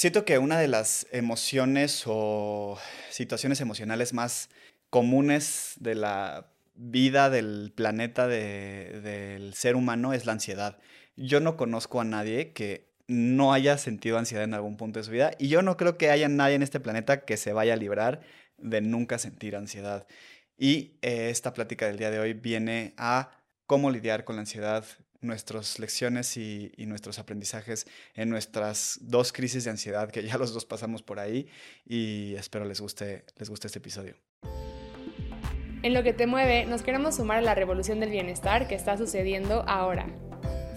Siento que una de las emociones o situaciones emocionales más comunes de la vida del planeta del ser humano es la ansiedad. Yo no conozco a nadie que no haya sentido ansiedad en algún punto de su vida y yo no creo que haya nadie en este planeta que se vaya a librar de nunca sentir ansiedad. Y eh, esta plática del día de hoy viene a cómo lidiar con la ansiedad, nuestras lecciones y, nuestros aprendizajes en nuestras dos crisis de ansiedad que ya los dos pasamos por ahí y espero les guste, les guste este episodio. En lo que te mueve, nos queremos sumar a la revolución del bienestar que está sucediendo ahora.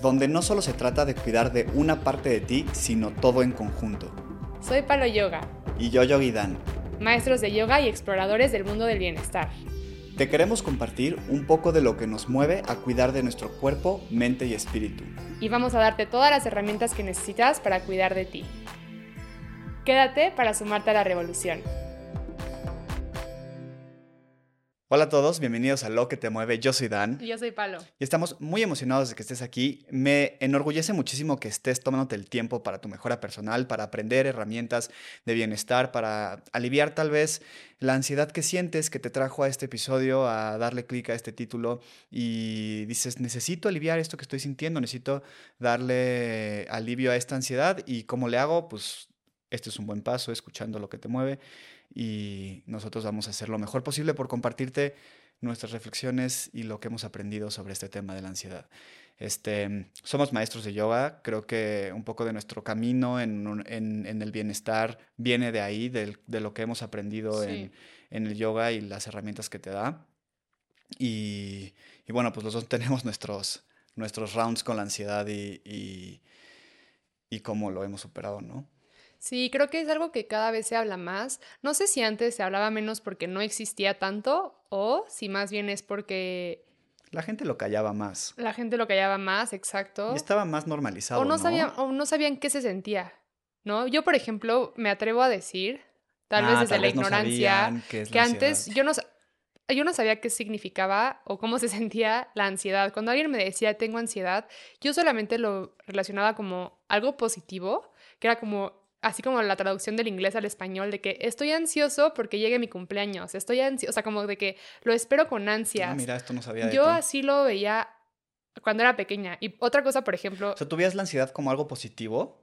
Donde no solo se trata de cuidar de una parte de ti, sino todo en conjunto. Soy Palo Yoga. Y yo Yogi Dan. Maestros de yoga y exploradores del mundo del bienestar. Te queremos compartir un poco de lo que nos mueve a cuidar de nuestro cuerpo, mente y espíritu. Y vamos a darte todas las herramientas que necesitas para cuidar de ti. Quédate para sumarte a la revolución. Hola a todos, bienvenidos a Lo que te mueve. Yo soy Dan. Y yo soy Palo. Y estamos muy emocionados de que estés aquí. Me enorgullece muchísimo que estés tomándote el tiempo para tu mejora personal, para aprender herramientas de bienestar, para aliviar tal vez la ansiedad que sientes que te trajo a este episodio, a darle clic a este título y dices, necesito aliviar esto que estoy sintiendo, necesito darle alivio a esta ansiedad y cómo le hago, pues este es un buen paso, escuchando lo que te mueve y nosotros vamos a hacer lo mejor posible por compartirte nuestras reflexiones y lo que hemos aprendido sobre este tema de la ansiedad. Este, somos maestros de yoga, creo que un poco de nuestro camino en, en, el bienestar viene de ahí, de, de lo que hemos aprendido en, en, el yoga y las herramientas que te da. Y, y, bueno, pues los dos tenemos nuestros, nuestros rounds con la ansiedad y, y, y cómo lo hemos superado, ¿no? Sí, creo que es algo que cada vez se habla más. No sé si antes se hablaba menos porque no existía tanto o si más bien es porque... La gente lo callaba más. La gente lo callaba más, exacto. Y estaba más normalizado. O no, Sabían, o no sabían qué se sentía, ¿no? Yo, por ejemplo, me atrevo a decir, tal vez ah, desde la ignorancia, que antes yo no, yo no sabía qué significaba o cómo se sentía la ansiedad. Cuando alguien me decía tengo ansiedad, yo solamente lo relacionaba como algo positivo, que era como así como la traducción del inglés al español, de que estoy ansioso porque llegue mi cumpleaños, estoy ansioso, o sea, como de que lo espero con ansias. Ah, mira, esto no sabía. Yo así lo veía cuando era pequeña. Y otra cosa, por ejemplo... O sea, ¿tú veías la ansiedad como algo positivo?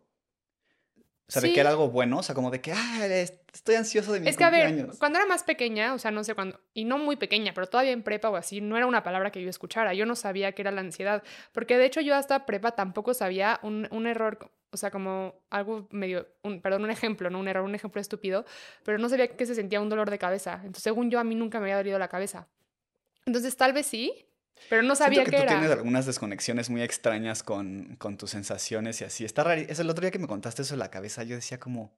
O sea, de que era algo bueno, o sea, como de que, ah, estoy ansioso de mi Es que, a ver, cuando era más pequeña, o sea, no sé cuándo, y no muy pequeña, pero todavía en prepa o así, no era una palabra que yo escuchara. Yo no sabía qué era la ansiedad. Porque de hecho, yo hasta prepa tampoco sabía un, un error, o sea, como algo medio, un, perdón, un ejemplo, no un error, un ejemplo estúpido, pero no sabía que se sentía un dolor de cabeza. Entonces, según yo, a mí nunca me había dolido la cabeza. Entonces, tal vez sí, pero no sabía que qué tú era. tienes algunas desconexiones muy extrañas con, con tus sensaciones y así. Está raro. Es el otro día que me contaste eso en la cabeza, yo decía como,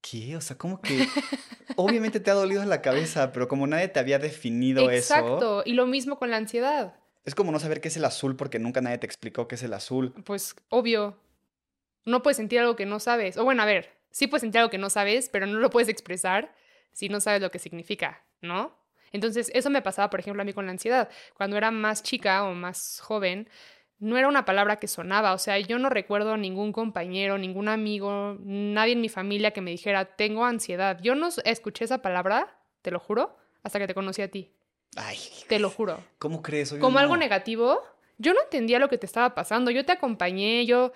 ¿qué? O sea, como que obviamente te ha dolido en la cabeza, pero como nadie te había definido eso. Exacto. Y lo mismo con la ansiedad. Es como no saber qué es el azul porque nunca nadie te explicó qué es el azul. Pues obvio. No puedes sentir algo que no sabes. O bueno, a ver, sí puedes sentir algo que no sabes, pero no lo puedes expresar si no sabes lo que significa, ¿no? Entonces, eso me pasaba, por ejemplo, a mí con la ansiedad. Cuando era más chica o más joven, no era una palabra que sonaba, o sea, yo no recuerdo ningún compañero, ningún amigo, nadie en mi familia que me dijera, tengo ansiedad. Yo no escuché esa palabra, te lo juro, hasta que te conocí a ti. Ay. Te lo juro. ¿Cómo crees? Como algo negativo. Yo no entendía lo que te estaba pasando, yo te acompañé, yo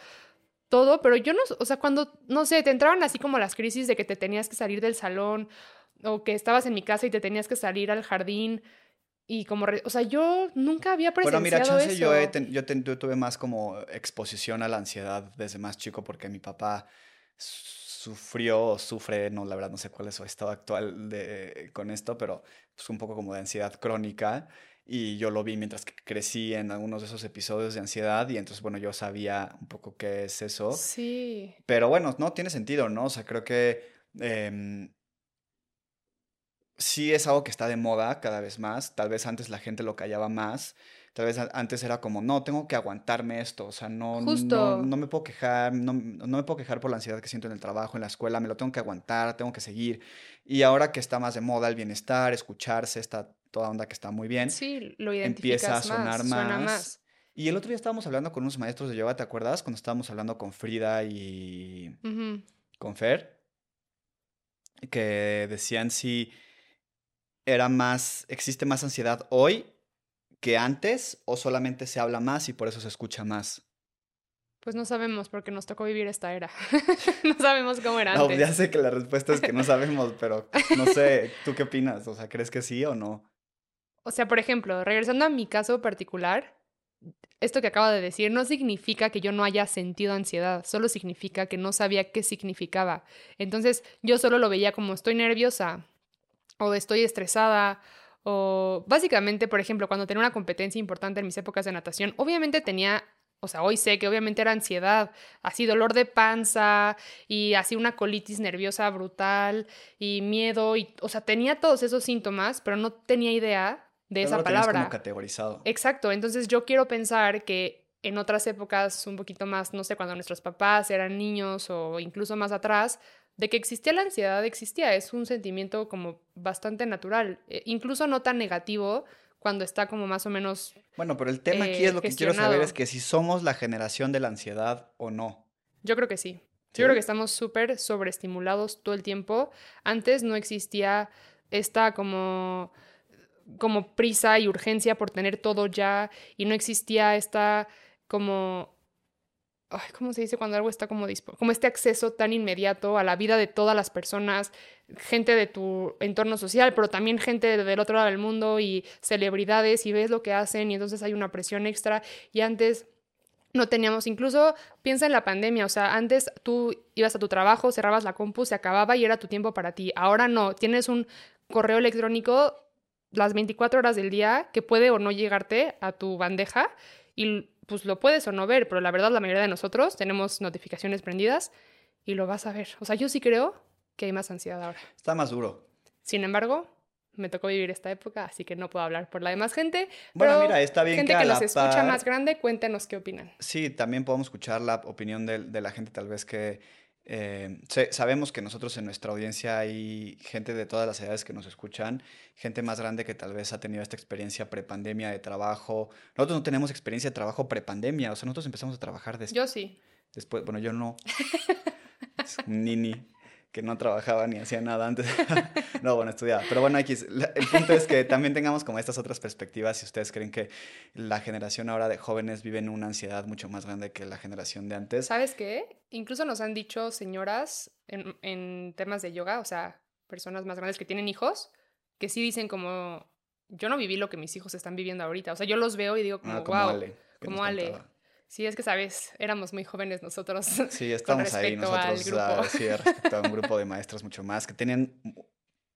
todo, pero yo no, o sea, cuando, no sé, te entraban así como las crisis de que te tenías que salir del salón o que estabas en mi casa y te tenías que salir al jardín y como, o sea, yo nunca había presenciado Bueno, mira, chance yo, yo, tuve más como exposición a la ansiedad desde más chico porque mi papá sufrió o sufre, no, la verdad no sé cuál es su estado actual de, con esto, pero pues un poco como de ansiedad crónica y yo lo vi mientras que crecí en algunos de esos episodios de ansiedad y entonces, bueno, yo sabía un poco qué es eso. Sí. Pero bueno, no, tiene sentido, ¿no? O sea, creo que... Em, sí es algo que está de moda cada vez más. Tal vez antes la gente lo callaba más. Tal vez antes era como, no, tengo que aguantarme esto. O sea, no, no, no, me puedo quejar, no, no, me puedo quejar por la ansiedad que siento en el trabajo, en la escuela. Me lo tengo que aguantar, tengo que seguir. Y ahora que está más de moda el bienestar, escucharse, esta toda onda que está muy bien. Sí, lo empieza a sonar más. Y el otro día estábamos hablando con unos maestros de yoga, ¿te acuerdas? Cuando estábamos hablando con Frida y con Fer, que decían si era más, existe más ansiedad hoy que antes o solamente se habla más y por eso se escucha más. Pues no sabemos porque nos tocó vivir esta era. no sabemos cómo era antes. No, ya sé que la respuesta es que no sabemos, pero no sé, ¿tú qué opinas? O sea, ¿crees que sí o no? O sea, por ejemplo, regresando a mi caso particular, esto que acabo de decir no significa que yo no haya sentido ansiedad, solo significa que no sabía qué significaba. Entonces yo solo lo veía como estoy nerviosa o estoy estresada o básicamente, por ejemplo, cuando tenía una competencia importante en mis épocas de natación, obviamente tenía o sea, hoy sé que obviamente era ansiedad, así dolor de panza y así una colitis nerviosa brutal y miedo y, o sea, tenía todos esos síntomas, pero no tenía idea de esa palabra. Como categorizado. Exacto, entonces yo quiero pensar que en otras épocas un poquito más, no sé, cuando nuestros papás eran niños o incluso más atrás, de que existía la ansiedad, existía, es un sentimiento como bastante natural, e incluso no tan negativo cuando está como más o menos... Bueno, pero el tema aquí es lo que quiero saber es que si somos la generación de la ansiedad o no. Yo creo que sí. Yo creo que estamos súper sobreestimulados todo el tiempo. Antes no existía esta como como prisa y urgencia por tener todo ya y no existía esta como ¿cómo se dice cuando algo está como como este acceso tan inmediato a la vida de todas las personas, gente de tu entorno social, pero también gente del otro lado del mundo y celebridades y ves lo que hacen y entonces hay una presión extra y antes no teníamos, incluso piensa en la pandemia, o sea, antes tú ibas a tu trabajo, cerrabas la compu, se acababa y era tu tiempo para ti. Ahora no, tienes un correo electrónico las 24 horas del día que puede o no llegarte a tu bandeja y pues lo puedes o no ver, pero la verdad la mayoría de nosotros tenemos notificaciones prendidas y lo vas a ver. O sea, yo sí creo que hay más ansiedad ahora. Está más duro. Sin embargo, me tocó vivir esta época, así que no puedo hablar por la demás gente. Bueno, mira, está bien gente que, que nos escucha más grande, cuéntenos qué opinan. Sí, también podemos escuchar la opinión de, de la gente tal vez que eh, sabemos que nosotros en nuestra audiencia hay gente de todas las edades que nos escuchan, gente más grande que tal vez ha tenido esta experiencia prepandemia de trabajo. Nosotros no tenemos experiencia de trabajo prepandemia, o sea, nosotros empezamos a trabajar después. Yo sí. Después, bueno, yo no. Nini que no trabajaba ni hacía nada antes. no, bueno, estudiaba. Pero bueno, aquí el punto es que también tengamos como estas otras perspectivas. Si ustedes creen que la generación ahora de jóvenes vive en una ansiedad mucho más grande que la generación de antes. ¿Sabes qué? Incluso nos han dicho señoras en, en temas de yoga, o sea, personas más grandes que tienen hijos, que sí dicen como, yo no viví lo que mis hijos están viviendo ahorita. O sea, yo los veo y digo como, ah, como wow, Ale, como Ale. Sí, es que sabes, éramos muy jóvenes nosotros. Sí, estamos ahí nosotros, grupo. sí, respecto a un grupo de maestros mucho más que tenían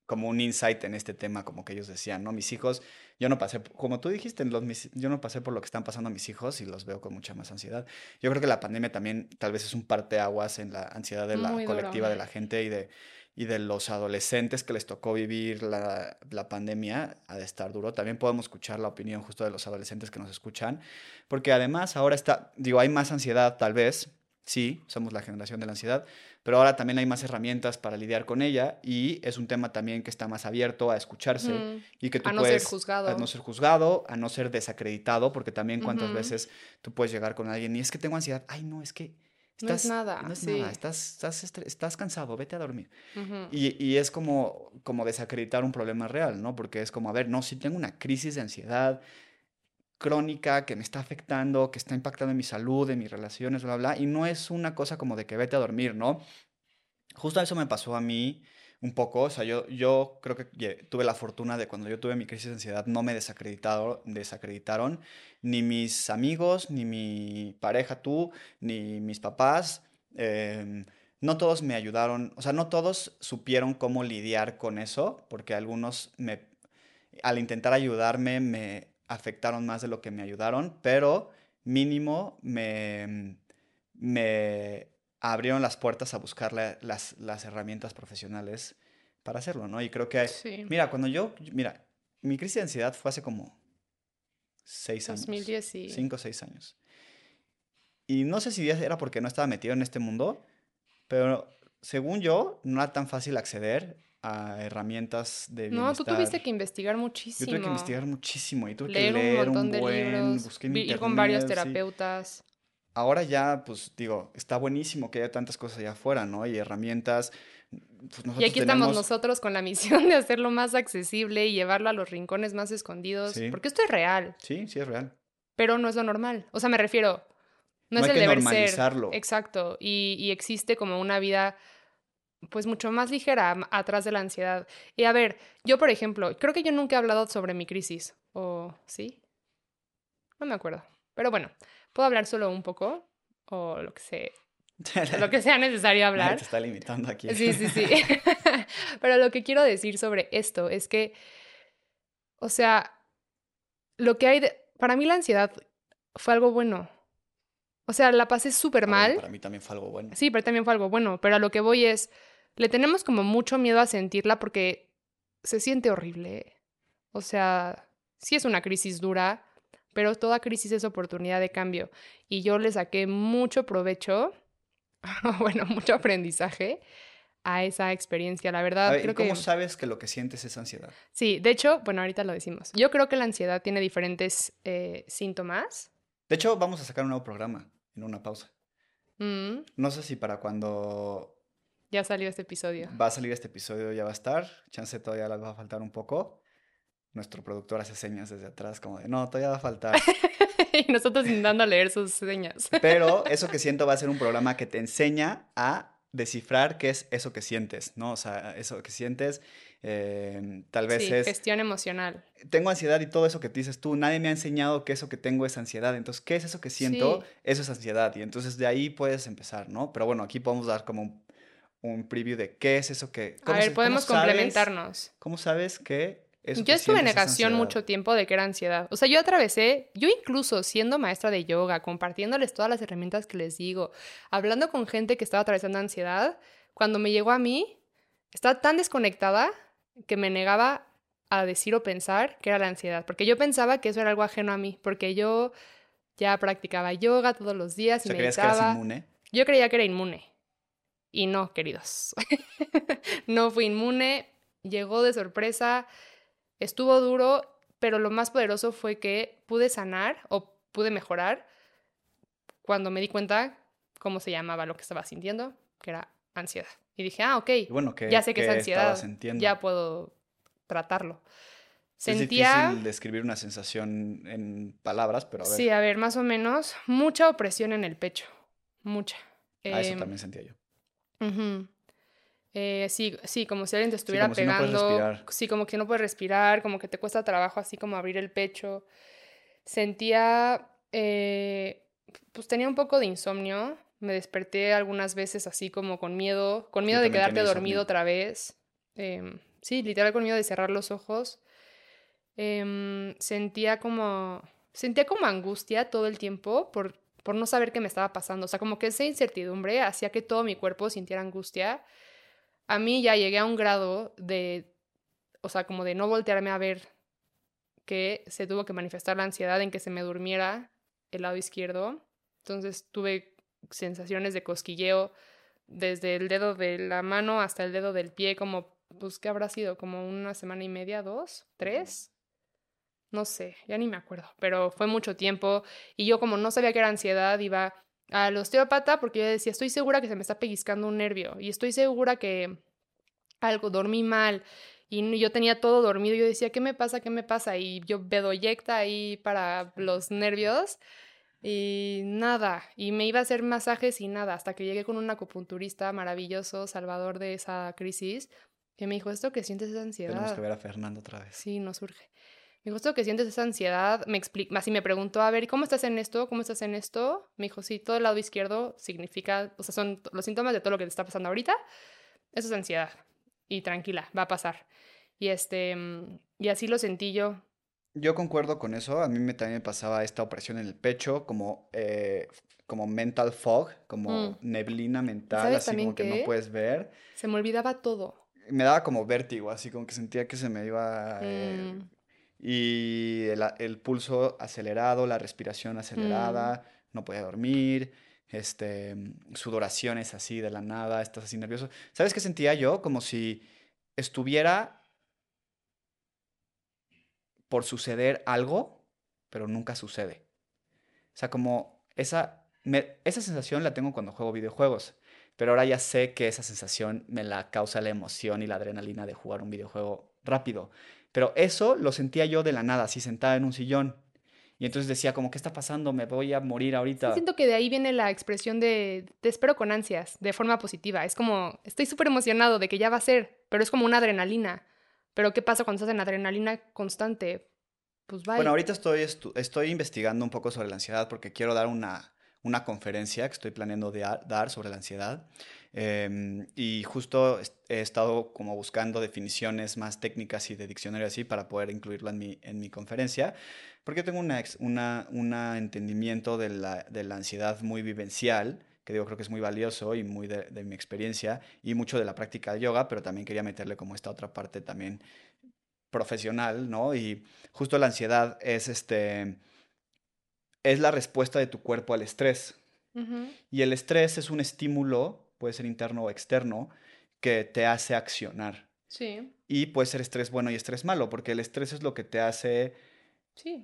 como un insight en este tema, como que ellos decían, ¿no? Mis hijos, yo no pasé, como tú dijiste, los, yo no pasé por lo que están pasando a mis hijos y los veo con mucha más ansiedad. Yo creo que la pandemia también tal vez es un parteaguas en la ansiedad de la colectiva de la gente y de y de los adolescentes que les tocó vivir la, la, pandemia, ha de estar duro. También podemos escuchar la opinión justo de los adolescentes que nos escuchan, porque además ahora está, digo, hay más ansiedad tal vez, sí, somos la generación de la ansiedad, pero ahora también hay más herramientas para lidiar con ella y es un tema también que está más abierto a escucharse y que tú a no ser juzgado. a no ser juzgado, a no ser desacreditado, porque también cuántas veces tú puedes llegar con alguien y es que tengo ansiedad, ay no, es que no es nada. No es nada. Estás, estás, estás, cansado, vete a dormir. y, y, es como, como desacreditar un problema real, ¿no? Porque es como, a ver, no, si tengo una crisis de ansiedad crónica que me está afectando, que está impactando en mi salud, en mis relaciones, bla, bla, y no es una cosa como de que vete a dormir, ¿no? Justo eso me pasó a mí un poco, o sea, yo, yo creo que tuve la fortuna de cuando yo tuve mi crisis de ansiedad no me desacreditaron, desacreditaron ni mis amigos, ni mi pareja tú, ni mis papás. Em, no todos me ayudaron, o sea, no todos supieron cómo lidiar con eso, porque algunos me, al intentar ayudarme me afectaron más de lo que me ayudaron, pero mínimo me, me abrieron las puertas a buscar las, las, herramientas profesionales para hacerlo, ¿no? Y creo que, mira, cuando yo, mira, mi crisis de ansiedad fue hace como seis años. 2010, sí. Cinco o seis años. Y no sé si era porque no estaba metido en este mundo, pero según yo, no era tan fácil acceder a herramientas de bienestar. No, tú tuviste que investigar muchísimo. Yo tuve que investigar muchísimo y tuve leer que leer un, montón de libros, ir con varios terapeutas. Ahora ya, pues digo, está buenísimo que haya tantas cosas allá afuera, ¿no? Y herramientas. Pues, y aquí estamos nosotros con la misión de hacerlo más accesible y llevarlo a los rincones más escondidos, porque esto es real. Sí, sí es real. Pero no es lo normal. O sea, me refiero, no, es el deber ser. Exacto. Y, y existe como una vida pues mucho más ligera atrás de la ansiedad. Y a ver, yo por ejemplo, creo que yo nunca he hablado sobre mi crisis. ¿O sí? No me acuerdo. Pero bueno, puedo hablar solo un poco o lo que sea. lo que sea necesario hablar. Te está limitando aquí. Sí, sí, sí. Pero lo que quiero decir sobre esto es que, o sea, lo que hay de... Para mí la ansiedad fue algo bueno. O sea, la pasé súper mal. para mí también fue algo bueno. Sí, pero también fue algo bueno. Pero a lo que voy es, le tenemos como mucho miedo a sentirla porque se siente horrible. O sea, sí es una crisis dura, pero toda crisis es oportunidad de cambio. Y yo le saqué mucho provecho, bueno, mucho aprendizaje a esa experiencia. La verdad, creo ¿cómo sabes que lo que sientes es ansiedad? Sí, de hecho, bueno, ahorita lo decimos. Yo creo que la ansiedad tiene diferentes eh, síntomas. De hecho, vamos a sacar un nuevo programa en una pausa. Mm. No sé si para cuando... Ya salió este episodio. Va a salir este episodio, ya va a estar. Chance todavía les va a faltar un poco nuestro productor hace señas desde atrás, como de, no, todavía va a faltar. y nosotros intentando leer sus señas. Pero eso que siento va a ser un programa que te enseña a descifrar qué es eso que sientes, ¿no? O sea, eso que sientes, em, tal vez sí, es... gestión emocional. Tengo ansiedad y todo eso que dices tú, nadie me ha enseñado que eso que tengo es ansiedad, entonces, ¿qué es eso que siento? Eso es ansiedad, y entonces de ahí puedes empezar, ¿no? Pero bueno, aquí podemos dar como un, preview de qué es eso que... A ver, podemos complementarnos. ¿Cómo sabes que yo estuve en negación mucho tiempo de que era ansiedad. O sea, yo atravesé, yo incluso siendo maestra de yoga, compartiéndoles todas las herramientas que les digo, hablando con gente que estaba atravesando ansiedad, cuando me llegó a mí, estaba tan desconectada que me negaba a decir o pensar que era la ansiedad, porque yo pensaba que eso era algo ajeno a mí, porque yo ya practicaba yoga todos los días y me meditaba. inmune? Yo creía que era inmune. Y no, queridos. no fui inmune, llegó de sorpresa Estuvo duro, pero lo más poderoso fue que pude sanar o pude mejorar cuando me di cuenta cómo se llamaba lo que estaba sintiendo, que era ansiedad. Y dije, ah, ok, bueno, que, ya sé que, es ansiedad, ya puedo tratarlo. Sentía... Es difícil describir una sensación en palabras, pero a ver. Sí, a ver, más o menos, mucha opresión en el pecho, mucha. Ah, eso em, también sentía yo. Eh, sí, sí, como si alguien te estuviera pegando. sí, como que no puedes respirar, como que te cuesta trabajo así como abrir el pecho. Sentía, eh, pues tenía un poco de insomnio. Me desperté algunas veces así como con miedo, con miedo de quedarte dormido otra vez. Em, sí, literal con miedo de cerrar los ojos. Em, sentía como, sentía como angustia todo el tiempo por, por no saber qué me estaba pasando. O sea, como que esa incertidumbre hacía que todo mi cuerpo sintiera angustia a mí ya llegué a un grado de, o sea, como de no voltearme a ver que se tuvo que manifestar la ansiedad en que se me durmiera el lado izquierdo. Entonces tuve sensaciones de cosquilleo desde el dedo de la mano hasta el dedo del pie, como, pues, ¿qué habrá sido? Como una semana y media, dos, tres. No sé, ya ni me acuerdo, pero fue mucho tiempo y yo como no sabía que era ansiedad, iba al osteópata porque yo decía, estoy segura que se me está pellizcando un nervio y estoy segura que algo, dormí mal y yo tenía todo dormido yo decía, ¿qué me pasa? ¿Qué me pasa? Y yo bedoyecta ahí para los nervios y nada, y me iba a hacer masajes y nada, hasta que llegué con un acupunturista maravilloso, salvador de esa crisis, que me dijo, esto que sientes esa ansiedad. Tenemos que ver a Fernando otra vez. Sí, nos surge. Me dijo, que sientes esa ansiedad, me explica, así me preguntó, a ver, ¿cómo estás en esto? ¿Cómo estás en esto? Me dijo, sí, todo el lado izquierdo significa, o sea, son los síntomas de todo lo que te está pasando ahorita. Eso es ansiedad. Y tranquila, va a pasar. Y este, y así lo sentí yo. Yo concuerdo con eso. A mí me, también me pasaba esta opresión en el pecho, como, eh, como mental fog, como mm. neblina mental, así como que no puedes ver. Se me olvidaba todo. Me daba como vértigo, así como que sentía que se me iba eh, mm y el, pulso acelerado, la respiración acelerada, mm. no podía dormir, este, sudoraciones así de la nada, estás así nervioso. ¿Sabes qué sentía yo? Como si estuviera por suceder algo, pero nunca sucede. O sea, como esa esa sensación la tengo cuando juego videojuegos, pero ahora ya sé que esa sensación me la causa la emoción y la adrenalina de jugar un videojuego rápido. Pero eso lo sentía yo de la nada, así sentada en un sillón. Y entonces decía, como, ¿qué está pasando? Me voy a morir ahorita. siento que de ahí viene la expresión de te espero con ansias, de forma positiva. Es como, estoy súper emocionado de que ya va a ser, pero es como una adrenalina. Pero ¿qué pasa cuando estás en adrenalina constante? Pues Bueno, ahorita estoy, estoy investigando un poco sobre la ansiedad porque quiero dar una, una conferencia que estoy planeando dar sobre la ansiedad. Em, y justo he estado como buscando definiciones más técnicas y de diccionario así para poder incluirlo en mi, en mi conferencia, porque tengo un una, una entendimiento de la, de la ansiedad muy vivencial que digo creo que es muy valioso y muy de, de, mi experiencia y mucho de la práctica de yoga, pero también quería meterle como esta otra parte también profesional, ¿no? Y justo la ansiedad es este es la respuesta de tu cuerpo al estrés. Y el estrés es un estímulo, puede ser interno o externo, que te hace accionar. Sí. Y puede ser estrés bueno y estrés malo, porque el estrés es lo que te hace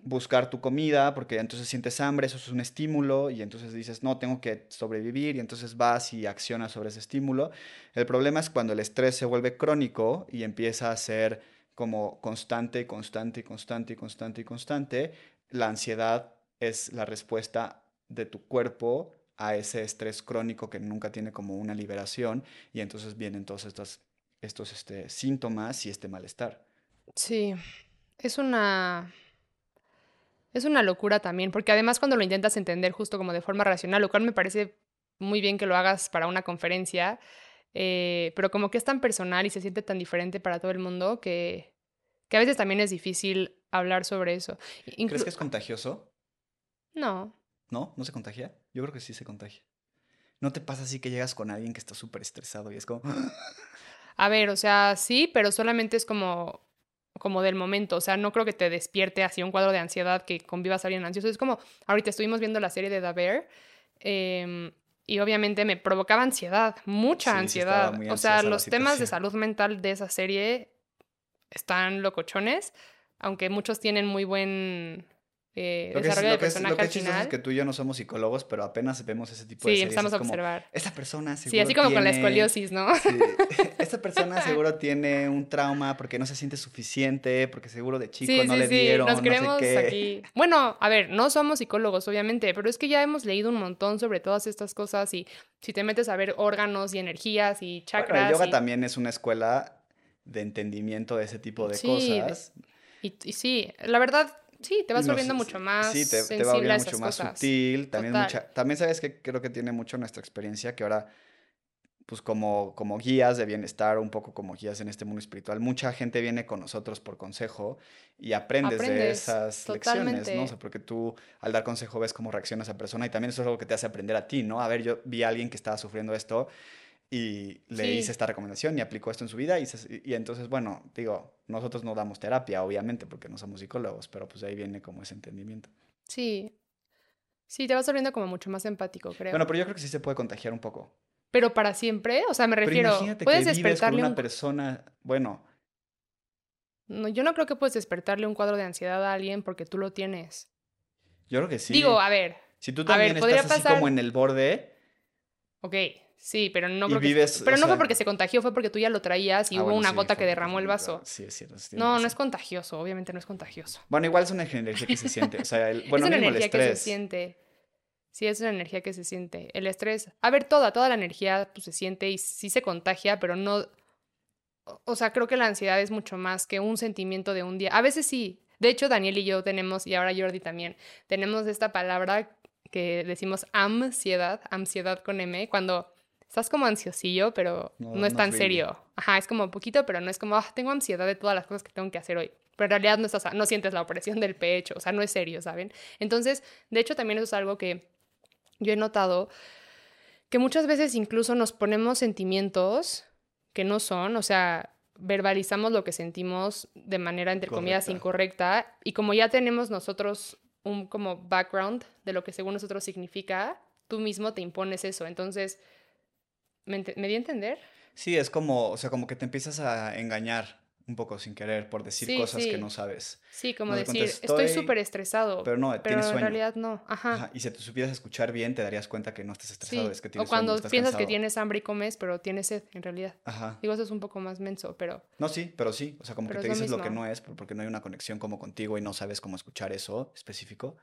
buscar tu comida, porque entonces sientes hambre, eso es un estímulo, y entonces dices, no, tengo que sobrevivir, y entonces vas y accionas sobre ese estímulo. El problema es cuando el estrés se vuelve crónico y empieza a ser como constante, constante, constante, constante y constante, la ansiedad es la respuesta de tu cuerpo a ese estrés crónico que nunca tiene como una liberación y entonces vienen todos estos, estos este, síntomas y este malestar. Sí, es una... Es una locura también, porque además cuando lo intentas entender justo como de forma racional, lo cual me parece muy bien que lo hagas para una conferencia, eh, pero como que es tan personal y se siente tan diferente para todo el mundo que, que a veces también es difícil hablar sobre eso. ¿Crees que es contagioso? No. ¿No? ¿No se contagia? Yo creo que sí se contagia. ¿No te pasa así que llegas con alguien que está súper estresado y es como... A ver, o sea, sí, pero solamente es como como del momento, o sea, no creo que te despierte así un cuadro de ansiedad que convivas a alguien ansioso. Es como, ahorita estuvimos viendo la serie de The Bear em, y obviamente me provocaba ansiedad, mucha ansiedad. o sea, los temas de salud mental de esa serie están locochones, aunque muchos tienen muy buen eh, lo que es, lo que es, lo que es que tú y yo no somos psicólogos, pero apenas vemos ese tipo de Sí, empezamos a observar. Esta persona seguro Sí, así como con la escoliosis, ¿no? Sí, esta persona seguro tiene un trauma porque no se siente suficiente, porque seguro de chico no le dieron, Nos creemos aquí. Bueno, a ver, no somos psicólogos, obviamente, pero es que ya hemos leído un montón sobre todas estas cosas y si te metes a ver órganos y energías y chakras. el yoga también es una escuela de entendimiento de ese tipo de cosas. Y, y sí, la verdad Sí, te vas volviendo mucho más sí, te, te va volviendo mucho más sutil. También, mucha, también sabes que creo que tiene mucho nuestra experiencia, que ahora, pues como, como guías de bienestar, un poco como guías en este mundo espiritual, mucha gente viene con nosotros por consejo y aprendes, de esas lecciones, ¿no? O sea, porque tú al dar consejo ves cómo reacciona esa persona y también eso es algo que te hace aprender a ti, ¿no? A ver, yo vi a alguien que estaba sufriendo esto y le hice esta recomendación y aplicó esto en su vida y, y, entonces, bueno, digo, nosotros no damos terapia, obviamente, porque no somos psicólogos, pero pues ahí viene como ese entendimiento. Sí, sí, te vas volviendo como mucho más empático, creo. Bueno, pero yo creo que sí se puede contagiar un poco. Pero para siempre, o sea, me refiero, puedes que despertarle una persona, bueno. No, yo no creo que puedes despertarle un cuadro de ansiedad a alguien porque tú lo tienes. Yo creo que sí. Digo, a ver. Si tú también estás así como en el borde. Ok, Sí, pero no creo que, Pero no fue porque se contagió, fue porque tú ya lo traías y ah, hubo una gota que derramó el vaso. Sí, es cierto. no, no es contagioso, obviamente no es contagioso. Bueno, igual es una energía que se siente. O sea, el, bueno, es una energía que se siente. Sí, es una energía que se siente. El estrés, a ver, toda, toda la energía pues, se siente y sí se contagia, pero no... O sea, creo que la ansiedad es mucho más que un sentimiento de un día. A veces sí. De hecho, Daniel y yo tenemos, y ahora Jordi también, tenemos esta palabra que decimos ansiedad, ansiedad con M, cuando estás como ansiosillo, pero no, es tan serio. Ajá, es como poquito, pero no es como, ah, tengo ansiedad de todas las cosas que tengo que hacer hoy. Pero en realidad no, estás, no sientes la opresión del pecho, o sea, no es serio, ¿saben? Entonces, de hecho, también eso es algo que yo he notado, que muchas veces incluso nos ponemos sentimientos que no son, o sea, verbalizamos lo que sentimos de manera, entre comillas, incorrecta, y como ya tenemos nosotros un como background de lo que según nosotros significa, tú mismo te impones eso. Entonces, ¿Me, di a entender? Sí, es como, o sea, como que te empiezas a engañar, un poco sin querer por decir cosas que no sabes. Sí, como decir, estoy súper estresado. Pero no, pero en realidad no. Ajá. Y si te supieras escuchar bien, te darías cuenta que no estás estresado, es que tienes O cuando piensas que tienes hambre y comes, pero tienes sed, en realidad. Ajá. Digo, eso es un poco más menso, pero... No, sí, pero sí. O sea, como que te dices lo, que no es, porque no hay una conexión como contigo y no sabes cómo escuchar eso específico.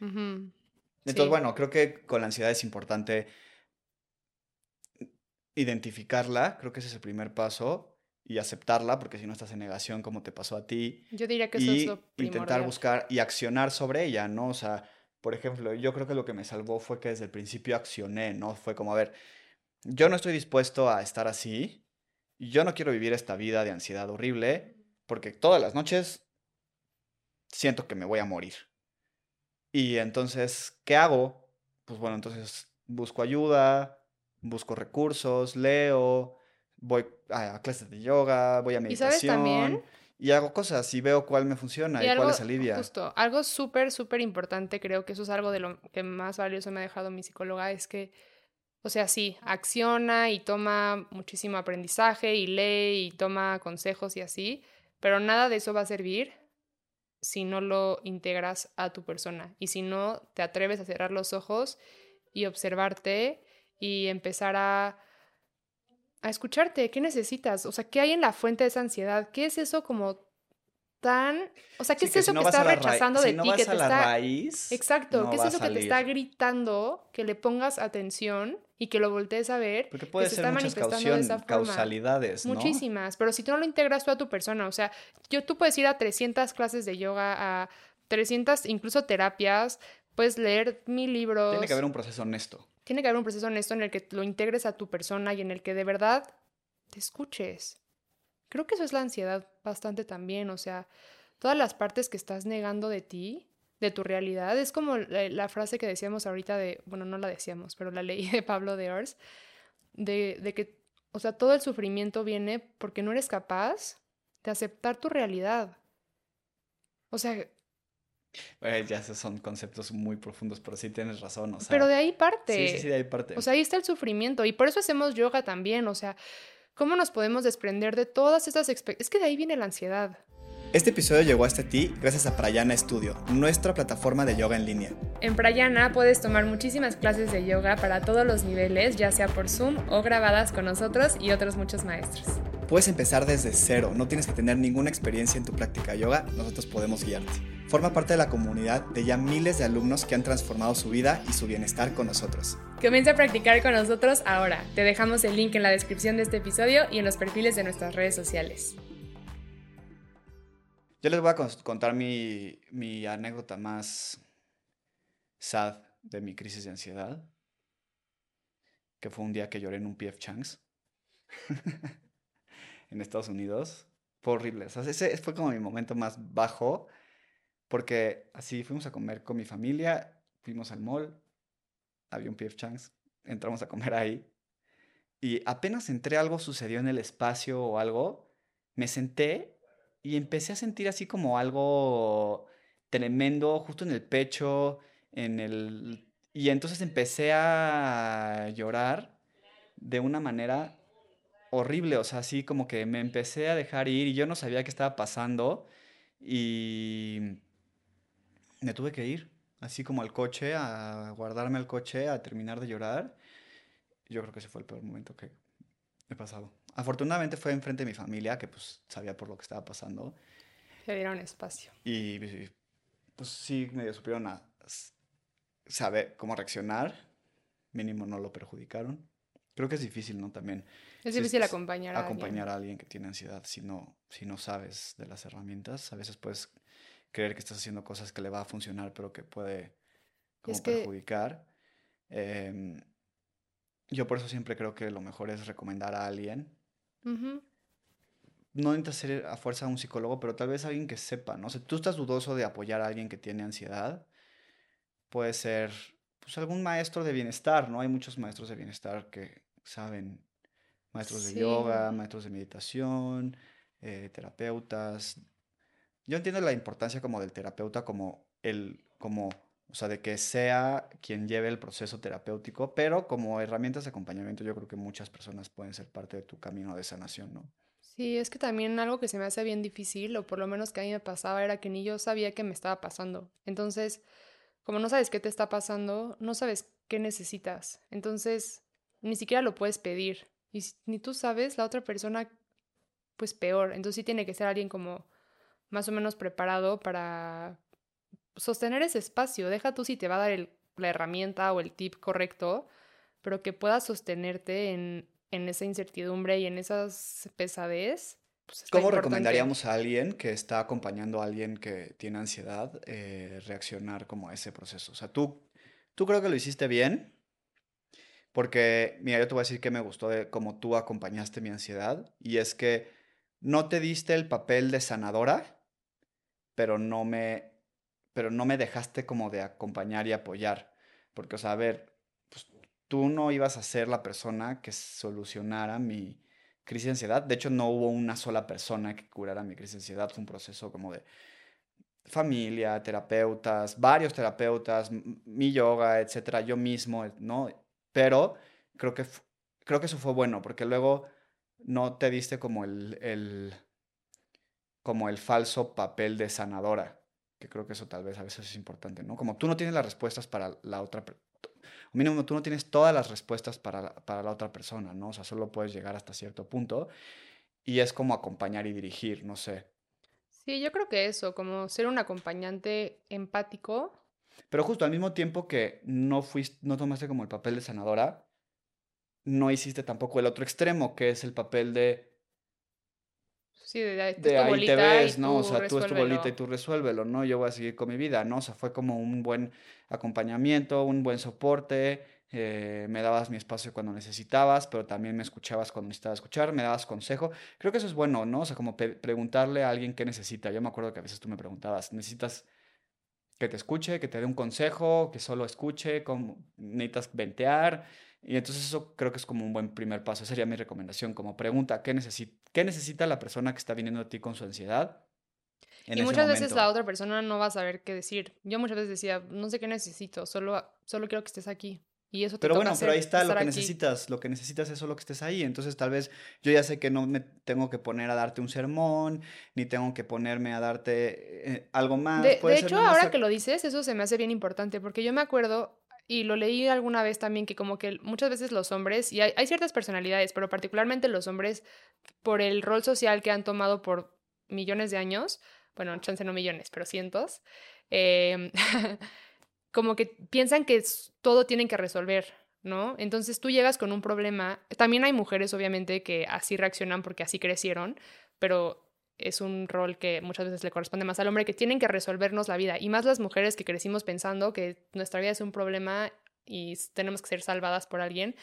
Entonces, bueno, creo que con la ansiedad es importante identificarla, creo que ese es el primer paso y aceptarla, porque si no estás en negación como te pasó a ti. Yo diría que eso es lo intentar buscar y accionar sobre ella, ¿no? O sea, por ejemplo, yo creo que lo que me salvó fue que desde el principio accioné, ¿no? Fue como, a ver, yo no estoy dispuesto a estar así, y yo no quiero vivir esta vida de ansiedad horrible, porque todas las noches siento que me voy a morir. Y entonces, ¿qué hago? Pues bueno, entonces busco ayuda, busco recursos, leo, voy a, clases de yoga, voy a meditación. ¿Y sabes también? Y hago cosas y veo cuál me funciona y, cuál les alivia. Justo, algo súper, súper importante, creo que eso es algo de lo que más valioso me ha dejado mi psicóloga, es que, o sea, sí, acciona y toma muchísimo aprendizaje y lee y toma consejos y así, pero nada de eso va a servir si no lo integras a tu persona y si no te atreves a cerrar los ojos y observarte y empezar a a escucharte, ¿qué necesitas? O sea, ¿qué hay en la fuente de esa ansiedad? ¿Qué es eso como tan, o sea, ¿qué es eso que está rechazando de ti que te está Exacto, ¿qué es eso que te está gritando que le pongas atención y que lo voltees a ver? Porque puede que ser se está manifestando de esa forma. causalidades. Muchísimas, pero si tú no lo integras tú a tu persona, o sea, yo tú puedes ir a 300 clases de yoga, a 300 incluso terapias, puedes leer mil libros. Tiene que haber un proceso honesto tiene que haber un proceso honesto en el que lo integres a tu persona y en el que de verdad te escuches. Creo que eso es la ansiedad bastante también, o sea, todas las partes que estás negando de ti, de tu realidad, es como la, frase que decíamos ahorita de, bueno, no la decíamos, pero la leí de Pablo de Ors, de, de que, o sea, todo el sufrimiento viene porque no eres capaz de aceptar tu realidad. O sea, ya esos son conceptos muy profundos, pero sí tienes razón. pero de ahí parte. Sí, sí, de ahí parte. O sea, ahí está el sufrimiento. Y por eso hacemos yoga también. O sea, ¿cómo nos podemos desprender de todas estas experiencias? Es que de ahí viene la ansiedad. Este episodio llegó hasta ti gracias a Prayana Studio, nuestra plataforma de yoga en línea. En Prayana puedes tomar muchísimas clases de yoga para todos los niveles, ya sea por Zoom o grabadas con nosotros y otros muchos maestros. Puedes empezar desde cero, no tienes que tener ninguna experiencia en tu práctica de yoga, nosotros podemos guiarte. Forma parte de la comunidad de ya miles de alumnos que han transformado su vida y su bienestar con nosotros. Comienza a practicar con nosotros ahora. Te dejamos el link en la descripción de este episodio y en los perfiles de nuestras redes sociales. Yo les voy a contar mi, mi anécdota más sad de mi crisis de ansiedad, que fue un día que lloré en un PF Changs. en Estados Unidos. Fue horrible. O ese fue como mi momento más bajo. Porque así fuimos a comer con mi familia, fuimos al mall, había un PF Changs, entramos a comer ahí. Y apenas entré, algo sucedió en el espacio o algo, me senté y empecé a sentir así como algo tremendo justo en el pecho, en el... Y entonces empecé a llorar de una manera horrible, o sea, así como que me empecé a dejar ir y yo no sabía qué estaba pasando y me tuve que ir, así como al coche, a guardarme al coche, a terminar de llorar. Yo creo que ese fue el peor momento que he pasado. Afortunadamente fue enfrente de mi familia, que pues sabía por lo que estaba pasando. Se dieron espacio. Y pues sí, medio supieron a saber cómo reaccionar. Mínimo no lo perjudicaron. Creo que es difícil, ¿no? También. Es difícil acompañar a acompañar a alguien que tiene ansiedad si no, si no sabes de las herramientas. A veces puedes creer que estás haciendo cosas que le va a funcionar, pero que puede como perjudicar. Em, yo por eso siempre creo que lo mejor es recomendar a alguien. No necesitas ser a fuerza un psicólogo, pero tal vez alguien que sepa, ¿no? O tú estás dudoso de apoyar a alguien que tiene ansiedad. Puede ser pues algún maestro de bienestar, ¿no? Hay muchos maestros de bienestar que saben, maestros de yoga, maestros de meditación, eh, terapeutas. Yo entiendo la importancia como del terapeuta como el, como, o sea, de que sea quien lleve el proceso terapéutico, pero como herramientas de acompañamiento yo creo que muchas personas pueden ser parte de tu camino de sanación, ¿no? Sí, es que también algo que se me hace bien difícil, o por lo menos que a mí me pasaba, era que ni yo sabía qué me estaba pasando. Entonces, como no sabes qué te está pasando, no sabes qué necesitas. Entonces, ni siquiera lo puedes pedir. Y si ni tú sabes, la otra persona, pues peor. Entonces sí tiene que ser alguien como más o menos preparado para sostener ese espacio. Deja tú si te va a dar la herramienta o el tip correcto, pero que puedas sostenerte en, en esa incertidumbre y en esas pesadez. Pues ¿Cómo recomendaríamos a alguien que está acompañando a alguien que tiene ansiedad eh, reaccionar como a ese proceso? O sea, tú, tú creo que lo hiciste bien, porque, mira, yo te voy a decir que me gustó de cómo tú acompañaste mi ansiedad, y es que no te diste el papel de sanadora, pero no me, pero no me dejaste como de acompañar y apoyar. Porque, o sea, a ver, tú no ibas a ser la persona que solucionara mi crisis de ansiedad. De hecho, no hubo una sola persona que curara mi crisis de ansiedad. Fue un proceso como de familia, terapeutas, varios terapeutas, mi yoga, etcétera, yo mismo, ¿no? Pero creo que, creo que eso fue bueno, porque luego no te diste como el, el, como el falso papel de sanadora, que creo que eso tal vez a veces es importante, ¿no? Como tú no tienes las respuestas para la otra, mínimo tú no tienes todas las respuestas para, para la otra persona, ¿no? O sea, solo puedes llegar hasta cierto punto y es como acompañar y dirigir, no sé. Sí, yo creo que eso, como ser un acompañante empático. Pero justo al mismo tiempo que no fuiste, no tomaste como el papel de sanadora, no hiciste tampoco el otro extremo, que es el papel de Sí, de, ahí te ves, ¿no? O sea, tú es tu bolita y tú resuélvelo, ¿no? Yo voy a seguir con mi vida, ¿no? O sea, fue como un buen acompañamiento, un buen soporte, eh, me dabas mi espacio cuando necesitabas, pero también me escuchabas cuando necesitaba escuchar, me dabas consejo. Creo que eso es bueno, ¿no? O sea, como preguntarle a alguien qué necesita. Yo me acuerdo que a veces tú me preguntabas, ¿necesitas que te escuche, que te dé un consejo, que solo escuche, necesitas ventear? Y entonces eso creo que es como un buen primer paso. Esa sería mi recomendación, como pregunta, ¿qué, ¿qué necesita la persona que está viniendo a ti con su ansiedad? y muchas veces la otra persona no va a saber qué decir. Yo muchas veces decía, no sé qué necesito, solo, solo quiero que estés aquí. Y eso te Pero bueno, pero ahí está lo que necesitas. Lo que necesitas es solo que estés ahí. Entonces, tal vez yo ya sé que no me tengo que poner a darte un sermón, ni tengo que ponerme a darte eh, algo más. De, de hecho, ahora que lo dices, eso se me hace bien importante, porque yo me acuerdo y lo leí alguna vez también que como que muchas veces los hombres, y hay, ciertas personalidades, pero particularmente los hombres, por el rol social que han tomado por millones de años, bueno, chance no millones, pero cientos, em, como que piensan que todo tienen que resolver, ¿no? Entonces tú llegas con un problema, también hay mujeres obviamente que así reaccionan porque así crecieron, pero es un rol que muchas veces le corresponde más al hombre, que tienen que resolvernos la vida. Y más las mujeres que crecimos pensando que nuestra vida es un problema y tenemos que ser salvadas por alguien.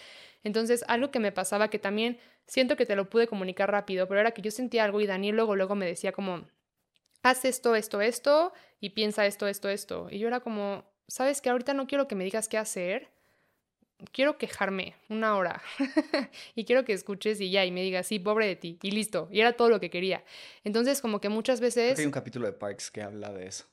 Entonces, algo que me pasaba que también siento que te lo pude comunicar rápido, pero era que yo sentía algo y Daniel luego, luego me decía como, haz esto, esto, esto y piensa esto, esto, esto. Y yo era como, sabes que ahorita no quiero que me digas qué hacer, quiero quejarme una hora y quiero que escuches y ya y me digas, sí, pobre de ti y listo. Y era todo lo que quería. Entonces, como que muchas veces... Hay un capítulo de Parks que habla de eso.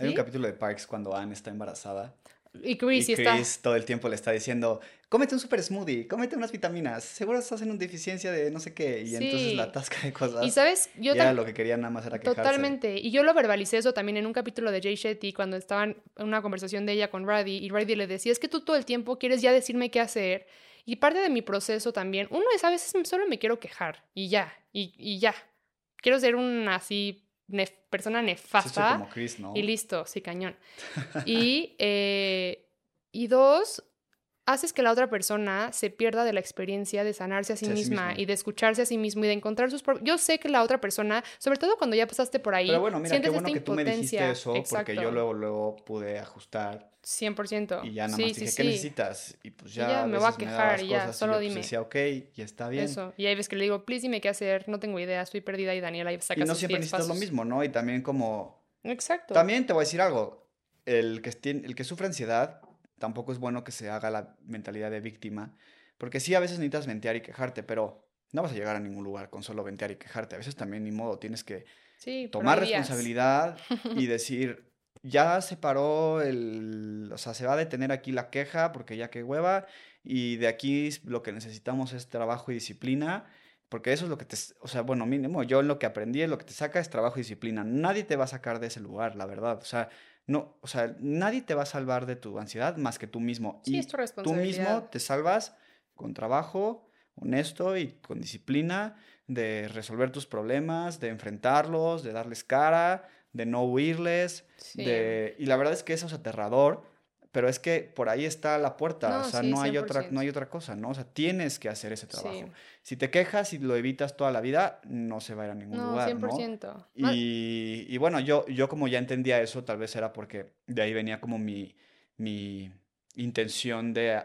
Hay un capítulo de Parks cuando Anne está embarazada. Y Chris, y Chris todo el tiempo le está diciendo, cómete un super smoothie, cómete unas vitaminas, seguro estás en una deficiencia de no sé qué, y entonces la tasca de cosas. Y sabes, yo ya lo que quería nada más era quejarse. Totalmente, y yo lo verbalicé eso también en un capítulo de Jay Shetty, cuando estaban en una conversación de ella con Raddy, y Raddy le decía, es que tú todo el tiempo quieres ya decirme qué hacer, y parte de mi proceso también, uno es a veces solo me quiero quejar, y ya, y, y ya. Quiero ser un así persona nefasta. como Chris, ¿no? Y listo, sí, cañón. y, eh, y dos, haces que la otra persona se pierda de la experiencia de sanarse a sí, misma y de escucharse a sí mismo y de encontrar sus Yo sé que la otra persona, sobre todo cuando ya pasaste por ahí, Pero bueno, mira, qué bueno que tú me dijiste eso porque yo luego, luego pude ajustar. 100%. Y ya nada más dije, ¿qué necesitas? Y pues ya, me voy a quejar y ya, solo y pues dime. decía, ok, y está bien. Eso. Y ahí ves que le digo, please dime qué hacer, no tengo idea, estoy perdida y Daniela ahí saca Y no siempre necesitas lo mismo, ¿no? Y también como... Exacto. También te voy a decir algo, el que, el que sufre ansiedad tampoco es bueno que se haga la mentalidad de víctima, porque sí, a veces necesitas ventear y quejarte, pero no vas a llegar a ningún lugar con solo ventear y quejarte. A veces también ni modo, tienes que tomar responsabilidad y decir, ya se paró el, o sea, se va a detener aquí la queja porque ya que hueva y de aquí lo que necesitamos es trabajo y disciplina Porque eso es lo que te, o sea, bueno, mínimo, yo lo que aprendí es lo que te saca es trabajo y disciplina. Nadie te va a sacar de ese lugar, la verdad. O sea, no, o sea, nadie te va a salvar de tu ansiedad más que tú mismo. Sí, y es tu responsabilidad. Tú mismo te salvas con trabajo honesto y con disciplina de resolver tus problemas, de enfrentarlos, de darles cara, de no huirles. De... Y la verdad es que eso es aterrador pero es que por ahí está la puerta, o sea, no, hay otra, no hay otra cosa, ¿no? O sea, tienes que hacer ese trabajo. Si te quejas y lo evitas toda la vida, no se va a ir a ningún lugar, 100%. ¿no? Y, y, bueno, yo, yo como ya entendía eso, tal vez era porque de ahí venía como mi, mi intención de,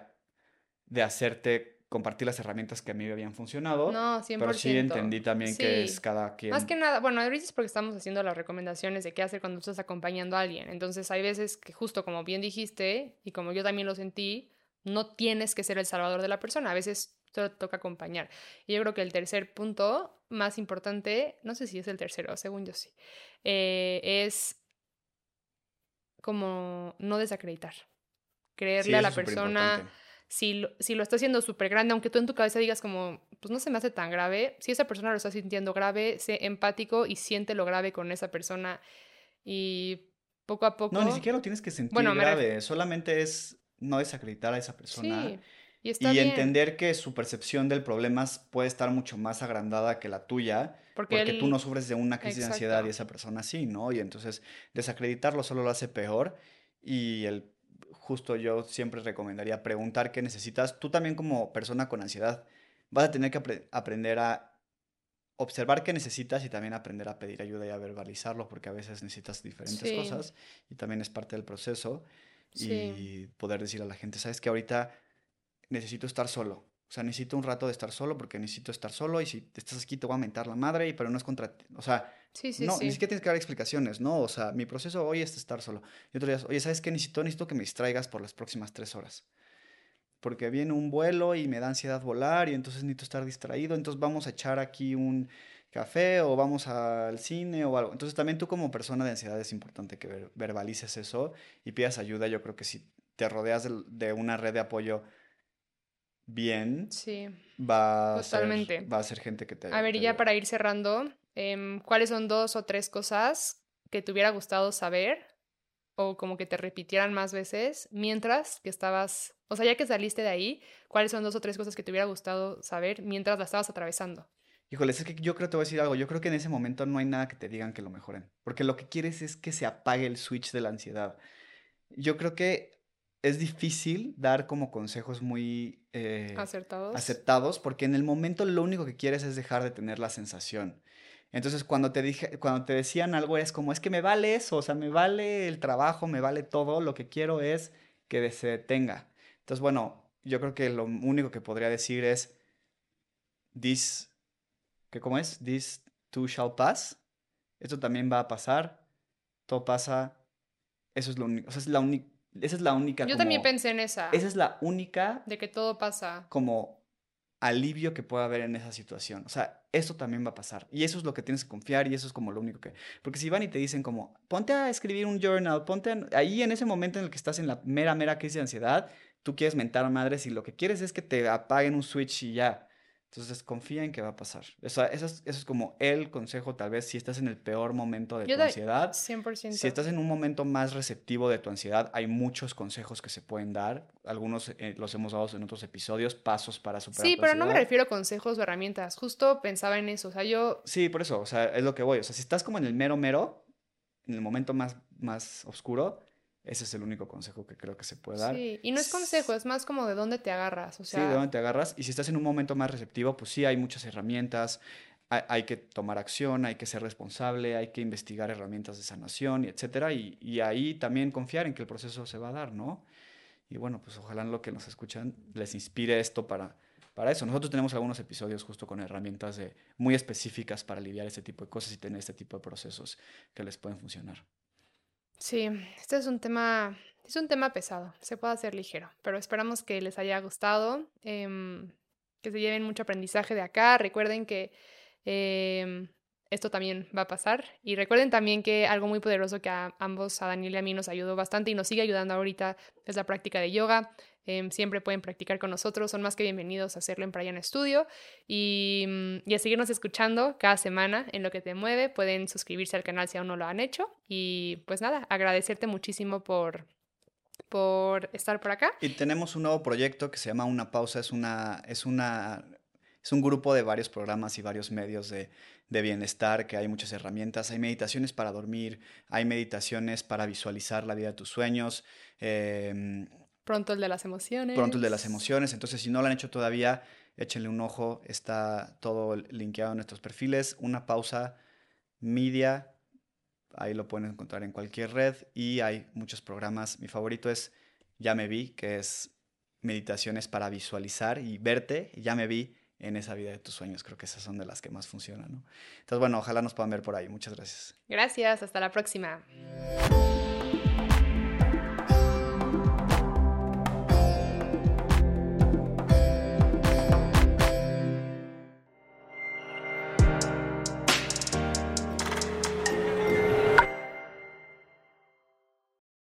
de hacerte compartir las herramientas que a mí me habían funcionado. No, 100%. Pero sí entendí también que es cada quien. Más que nada, bueno, ahorita es porque estamos haciendo las recomendaciones de qué hacer cuando estás acompañando a alguien. Entonces hay veces que justo como bien dijiste y como yo también lo sentí, no tienes que ser el salvador de la persona. A veces te toca acompañar. Y yo creo que el tercer punto más importante, no sé si es el tercero, según yo sí, eh, es como no desacreditar. Creerle a la persona si lo, si lo está haciendo súper grande, aunque tú en tu cabeza digas como, pues no se me hace tan grave, si esa persona lo está sintiendo grave, sé empático y siente lo grave con esa persona y poco a poco... No, ni siquiera lo tienes que sentir grave, solamente es no desacreditar a esa persona. Sí. Y, está y entender que su percepción del problema puede estar mucho más agrandada que la tuya, porque, tú no sufres de una crisis de ansiedad y esa persona sí, ¿no? Y entonces desacreditarlo solo lo hace peor y el justo yo siempre recomendaría preguntar qué necesitas. Tú también como persona con ansiedad vas a tener que aprender a observar qué necesitas y también aprender a pedir ayuda y a verbalizarlo porque a veces necesitas diferentes cosas y también es parte del proceso y poder decir a la gente, sabes que ahorita necesito estar solo o sea, necesito un rato de estar solo porque necesito estar solo y si estás aquí te voy a mentar la madre, y pero no es contra ti. O sea, no, ni siquiera tienes que dar explicaciones, ¿no? O sea, mi proceso hoy es estar solo. Y otro día, oye, ¿sabes qué? Necesito, necesito que me distraigas por las próximas tres horas. Porque viene un vuelo y me da ansiedad volar y entonces necesito estar distraído. Entonces vamos a echar aquí un café o vamos al cine o algo. Entonces también tú como persona de ansiedad es importante que verbalices eso y pidas ayuda. Yo creo que si te rodeas de una red de apoyo bien, sí, va, A ser, va a ser gente que te... A ver, ya para ir cerrando, em, ¿cuáles son dos o tres cosas que te hubiera gustado saber o como que te repitieran más veces mientras que estabas, o sea, ya que saliste de ahí, ¿cuáles son dos o tres cosas que te hubiera gustado saber mientras la estabas atravesando? Híjole, es que yo creo que te voy a decir algo. Yo creo que en ese momento no hay nada que te digan que lo mejoren. Porque lo que quieres es que se apague el switch de la ansiedad. Yo creo que es difícil dar como consejos muy eh, acertados. aceptados porque en el momento lo único que quieres es dejar de tener la sensación. Entonces cuando te, dije, cuando te decían algo es como, es que me vale eso, o sea, me vale el trabajo, me vale todo, lo que quiero es que se detenga. Entonces, bueno, yo creo que lo único que podría decir es, this, ¿qué cómo es? This too shall pass. Esto también va a pasar, todo pasa, eso es lo único, o sea, es la única esa es la única. Yo también pensé en esa. Esa es la única. De que todo pasa. Como alivio que pueda haber en esa situación. O sea, esto también va a pasar. Y eso es lo que tienes que confiar y eso es como lo único que... Porque si van y te dicen como, ponte a escribir un journal, ponte ahí en ese momento en el que estás en la mera, mera crisis de ansiedad, tú quieres mentar a madres y lo que quieres es que te apaguen un switch y ya. Entonces confía en que va a pasar. O sea, eso es, eso es como el consejo, tal vez, si estás en el peor momento de tu ansiedad. 100%. Si estás en un momento más receptivo de tu ansiedad, hay muchos consejos que se pueden dar. Algunos eh, los hemos dado en otros episodios, pasos para superar. Sí, pero no me refiero a consejos o herramientas. Justo pensaba en eso. O sea, yo. Sí, por eso. O sea, es lo que voy. O sea, si estás como en el mero mero, en el momento más, más oscuro, ese es el único consejo que creo que se puede dar. Sí, y no es consejo, es más como de dónde te agarras. O sea... Sí, de dónde te agarras. Y si estás en un momento más receptivo, pues sí, hay muchas herramientas, hay, que tomar acción, hay que ser responsable, hay que investigar herramientas de sanación, etcétera. Y, y ahí también confiar en que el proceso se va a dar, ¿no? Y bueno, pues ojalá en lo que nos escuchan les inspire esto para, para eso. Nosotros tenemos algunos episodios justo con herramientas de, muy específicas para aliviar este tipo de cosas y tener este tipo de procesos que les pueden funcionar. Sí, este es un tema, es un tema pesado, se puede hacer ligero, pero esperamos que les haya gustado, em, que se lleven mucho aprendizaje de acá. Recuerden que em, esto también va a pasar y recuerden también que algo muy poderoso que a ambos, a Daniel y a mí, nos ayudó bastante y nos sigue ayudando ahorita es la práctica de yoga. Em, siempre pueden practicar con nosotros, son más que bienvenidos a hacerlo en Prayan Studio y, mm, y, a seguirnos escuchando cada semana en lo que te mueve. Pueden suscribirse al canal si aún no lo han hecho y pues nada, agradecerte muchísimo por, por estar por acá. Y tenemos un nuevo proyecto que se llama Una Pausa, es una, es una, es un grupo de varios programas y varios medios de, de bienestar, que hay muchas herramientas, hay meditaciones para dormir, hay meditaciones para visualizar la vida de tus sueños. Eh, Pronto el de las emociones. Pronto el de las emociones. Entonces, si no lo han hecho todavía, échenle un ojo. Está todo linkeado en nuestros perfiles. Una pausa media. Ahí lo pueden encontrar en cualquier red. Y hay muchos programas. Mi favorito es Ya me vi, que es meditaciones para visualizar y verte. Ya me vi en esa vida de tus sueños. Creo que esas son de las que más funcionan. Entonces, bueno, ojalá nos puedan ver por ahí. Muchas gracias. Gracias. Hasta la próxima.